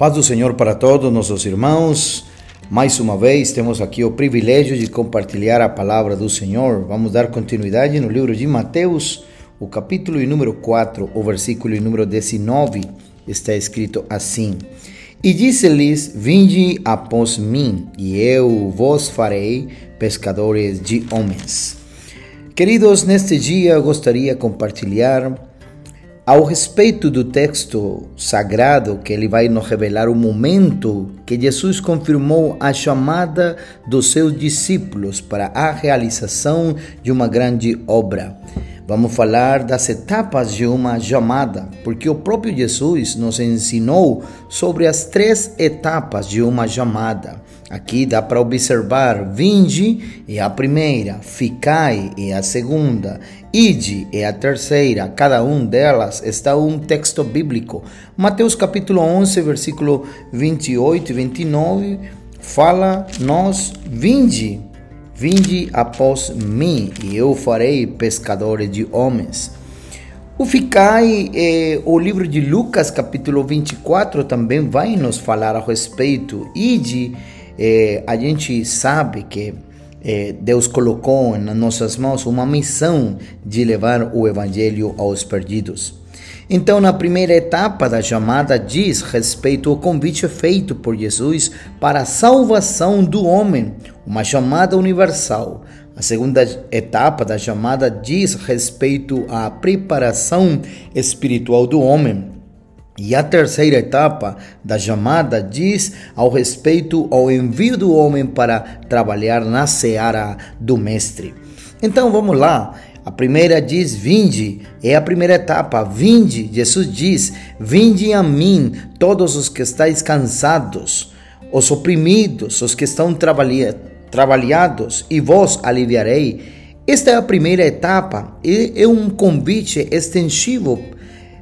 Paz do Senhor para todos nossos irmãos. Mais uma vez temos aqui o privilégio de compartilhar a palavra do Senhor. Vamos dar continuidade no livro de Mateus, o capítulo número 4, o versículo número 19, está escrito assim: E disse-lhes: Vinde após mim, e eu vos farei pescadores de homens. Queridos, neste dia eu gostaria de compartilhar ao respeito do texto sagrado, que ele vai nos revelar o momento que Jesus confirmou a chamada dos seus discípulos para a realização de uma grande obra. Vamos falar das etapas de uma chamada, porque o próprio Jesus nos ensinou sobre as três etapas de uma chamada. Aqui dá para observar: vinde é a primeira, ficai é a segunda, ide é a terceira. Cada um delas está um texto bíblico. Mateus capítulo 11, versículo 28 e 29 fala: nós vinde Vinde após mim, e eu farei pescadores de homens. O Ficai, eh, o livro de Lucas, capítulo 24, também vai nos falar a respeito. Ide, eh, a gente sabe que eh, Deus colocou nas nossas mãos uma missão de levar o evangelho aos perdidos. Então, na primeira etapa da chamada, diz respeito ao convite feito por Jesus para a salvação do homem, uma chamada universal. A segunda etapa da chamada diz respeito à preparação espiritual do homem. E a terceira etapa da chamada diz ao respeito ao envio do homem para trabalhar na seara do Mestre. Então vamos lá. A primeira diz: Vinde, é a primeira etapa. Vinde, Jesus diz: Vinde a mim, todos os que estáis cansados, os oprimidos, os que estão trabalhados, e vos aliviarei. Esta é a primeira etapa, e é um convite extensivo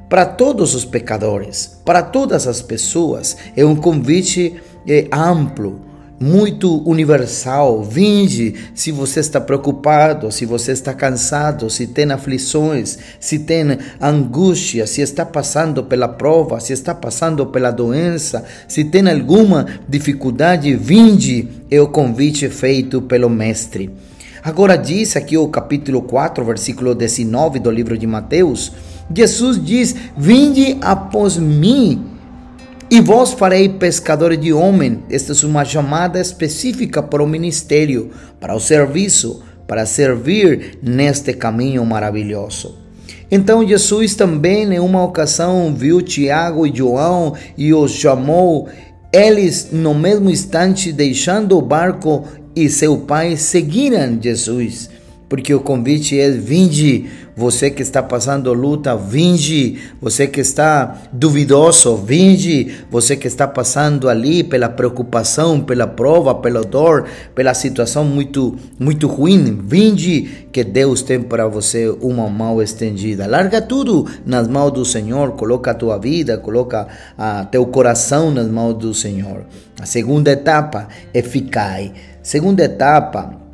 para todos os pecadores, para todas as pessoas. É um convite é, amplo muito universal. Vinde se você está preocupado, se você está cansado, se tem aflições, se tem angústia, se está passando pela prova, se está passando pela doença, se tem alguma dificuldade, vinde é o convite feito pelo Mestre. Agora diz aqui o capítulo 4, versículo 19 do livro de Mateus, Jesus diz: Vinde após mim e vós farei pescadores de homem. Esta é uma chamada específica para o ministério, para o serviço, para servir neste caminho maravilhoso. Então Jesus também, em uma ocasião, viu Tiago e João e os chamou. Eles, no mesmo instante, deixando o barco e seu pai, seguiram Jesus porque o convite é vinde, você que está passando luta, vinde, você que está duvidoso, vinde, você que está passando ali pela preocupação, pela prova, pela dor, pela situação muito muito ruim, vinde, que Deus tem para você uma mão estendida. Larga tudo nas mãos do Senhor, coloca a tua vida, coloca a teu coração nas mãos do Senhor. A segunda etapa é ficai. Segunda etapa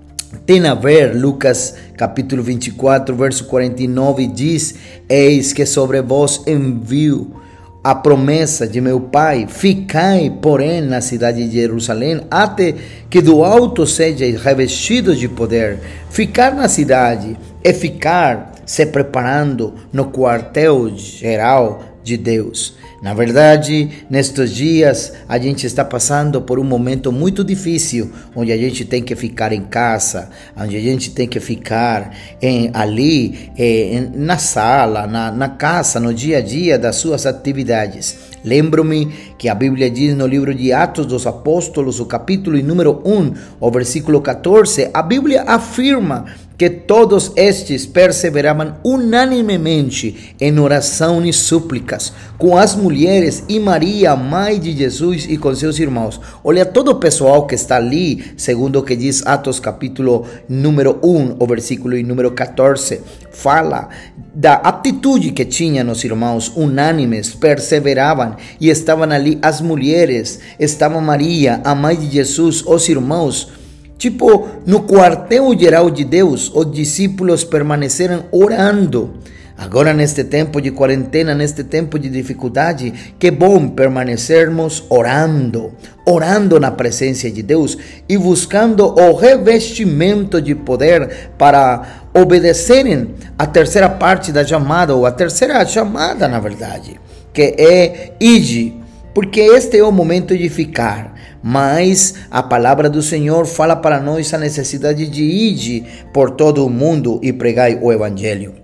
tem a ver, Lucas capítulo 24, verso 49 diz: Eis que sobre vós envio a promessa de meu Pai, ficai, porém, na cidade de Jerusalém, até que do alto sejais revestidos de poder. Ficar na cidade é ficar se preparando no quartel geral de Deus. Na verdade, nestes dias a gente está passando por um momento muito difícil, onde a gente tem que ficar em casa, onde a gente tem que ficar em, ali eh, na sala, na, na casa, no dia a dia das suas atividades. Lembro-me que a Bíblia diz no livro de Atos dos Apóstolos, o capítulo número 1, o versículo 14, a Bíblia afirma que todos estes perseveravam unanimemente em oração e súplicas com as mulheres e Maria, mãe de Jesus e com seus irmãos. Olha todo o pessoal que está ali, segundo o que diz Atos capítulo número 1, o versículo número 14, fala da atitude que tinham os irmãos unânimes, perseveravam e estavam ali as mulheres, estava Maria, a mãe de Jesus, os irmãos, Tipo, no quartel geral de Deus, os discípulos permaneceram orando. Agora, neste tempo de quarentena, neste tempo de dificuldade, que bom permanecermos orando, orando na presença de Deus e buscando o revestimento de poder para obedecerem a terceira parte da chamada, ou a terceira chamada, na verdade, que é ide, porque este é o momento de ficar. Mas a palavra do Senhor fala para nós a necessidade de ir por todo o mundo e pregar o evangelho.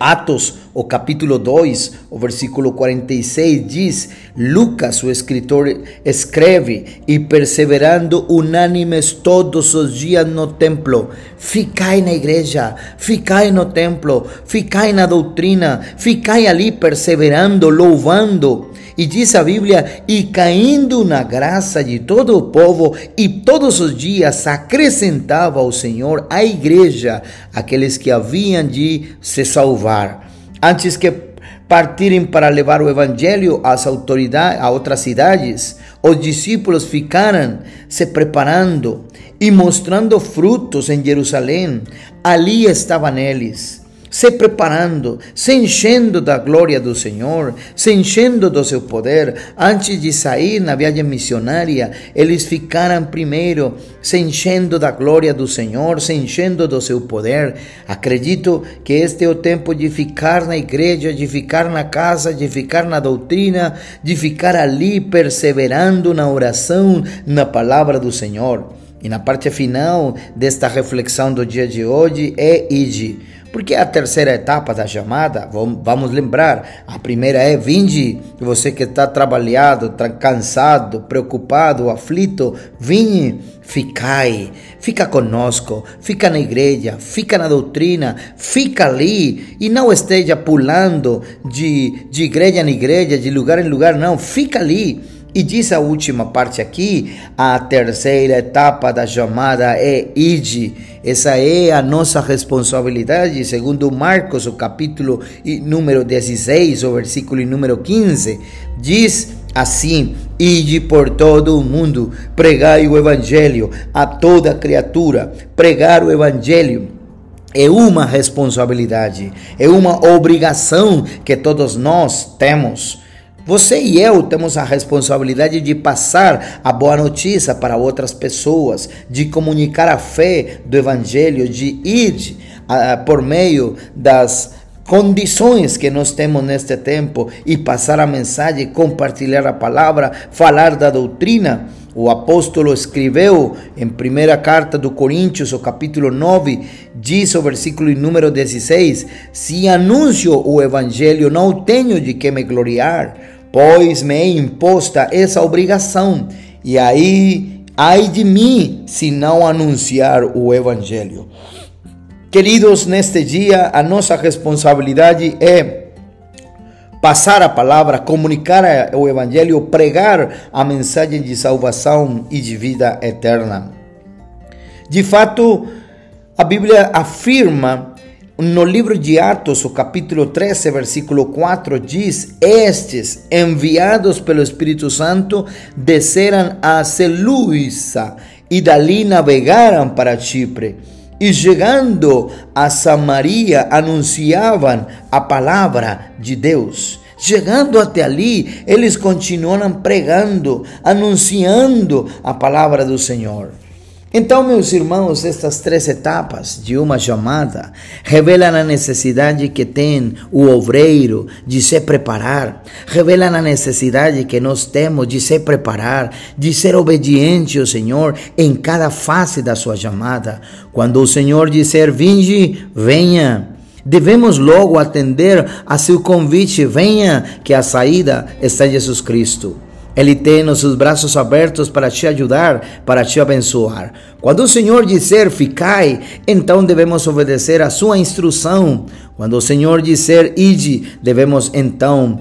Atos, o capítulo 2, o versículo 46 diz: Lucas, o escritor, escreve: E perseverando unânimes todos os dias no templo, ficai na igreja, ficai no templo, ficai na doutrina, ficai ali perseverando, louvando e diz a Bíblia: e caindo na graça de todo o povo, e todos os dias acrescentava o Senhor à igreja aqueles que haviam de se salvar. Antes que partirem para levar o evangelho às autoridades, a outras cidades, os discípulos ficaram se preparando e mostrando frutos em Jerusalém. Ali estavam eles se preparando, se enchendo da glória do Senhor, se enchendo do seu poder. Antes de sair na viagem missionária, eles ficaram primeiro se enchendo da glória do Senhor, se enchendo do seu poder. Acredito que este é o tempo de ficar na igreja, de ficar na casa, de ficar na doutrina, de ficar ali perseverando na oração, na palavra do Senhor. E na parte final desta reflexão do dia de hoje é ide porque a terceira etapa da chamada, vamos lembrar, a primeira é vinde, você que está trabalhado, cansado, preocupado, aflito, vinde, ficai, fica conosco, fica na igreja, fica na doutrina, fica ali e não esteja pulando de, de igreja em igreja, de lugar em lugar, não, fica ali e diz a última parte aqui, a terceira etapa da chamada é ide. Essa é a nossa responsabilidade, segundo Marcos, o capítulo número 16, o versículo número 15, diz assim: Ide por todo o mundo, pregai o evangelho a toda criatura, pregar o evangelho é uma responsabilidade, é uma obrigação que todos nós temos. Você e eu temos a responsabilidade de passar a boa notícia para outras pessoas, de comunicar a fé do Evangelho, de ir uh, por meio das condições que nós temos neste tempo e passar a mensagem, compartilhar a palavra, falar da doutrina. O apóstolo escreveu em primeira carta do Coríntios, o capítulo 9, diz o versículo número 16: Se anuncio o evangelho, não tenho de que me gloriar, pois me é imposta essa obrigação. E aí, ai de mim se não anunciar o evangelho. Queridos, neste dia a nossa responsabilidade é passar a palavra, comunicar o evangelho, pregar a mensagem de salvação e de vida eterna. De fato, a Bíblia afirma no livro de Atos, o capítulo 13, versículo 4, diz: Estes, enviados pelo Espírito Santo, desceram a Selúcia e dali navegaram para Chipre. E chegando a Samaria, anunciavam a palavra de Deus. Chegando até ali, eles continuaram pregando, anunciando a palavra do Senhor. Então, meus irmãos, estas três etapas de uma chamada revelam a necessidade que tem o obreiro de se preparar, revelam a necessidade que nós temos de se preparar, de ser obediente ao Senhor em cada fase da sua chamada. Quando o Senhor disser vinge, venha. Devemos logo atender a seu convite, venha, que a saída está em Jesus Cristo. Ele tem os seus braços abertos para te ajudar, para te abençoar. Quando o Senhor disser ficai, então devemos obedecer a sua instrução. Quando o Senhor disser ide, devemos então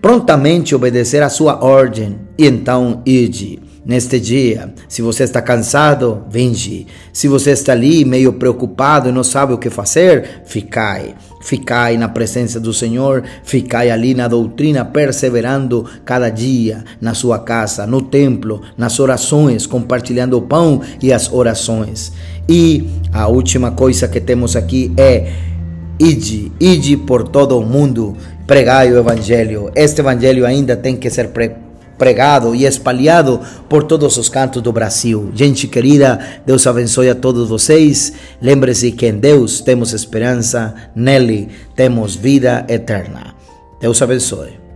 prontamente obedecer a sua ordem e então ide neste dia. Se você está cansado, vinde. Se você está ali meio preocupado e não sabe o que fazer, ficai. Ficai na presença do Senhor, ficai ali na doutrina, perseverando cada dia na sua casa, no templo, nas orações, compartilhando o pão e as orações. E a última coisa que temos aqui é ide, ide por todo o mundo, pregai o evangelho. Este evangelho ainda tem que ser pregado e espalhado por todos os cantos do Brasil. Gente querida, Deus abençoe a todos vocês. Lembre-se que em Deus temos esperança, nele temos vida eterna. Deus abençoe.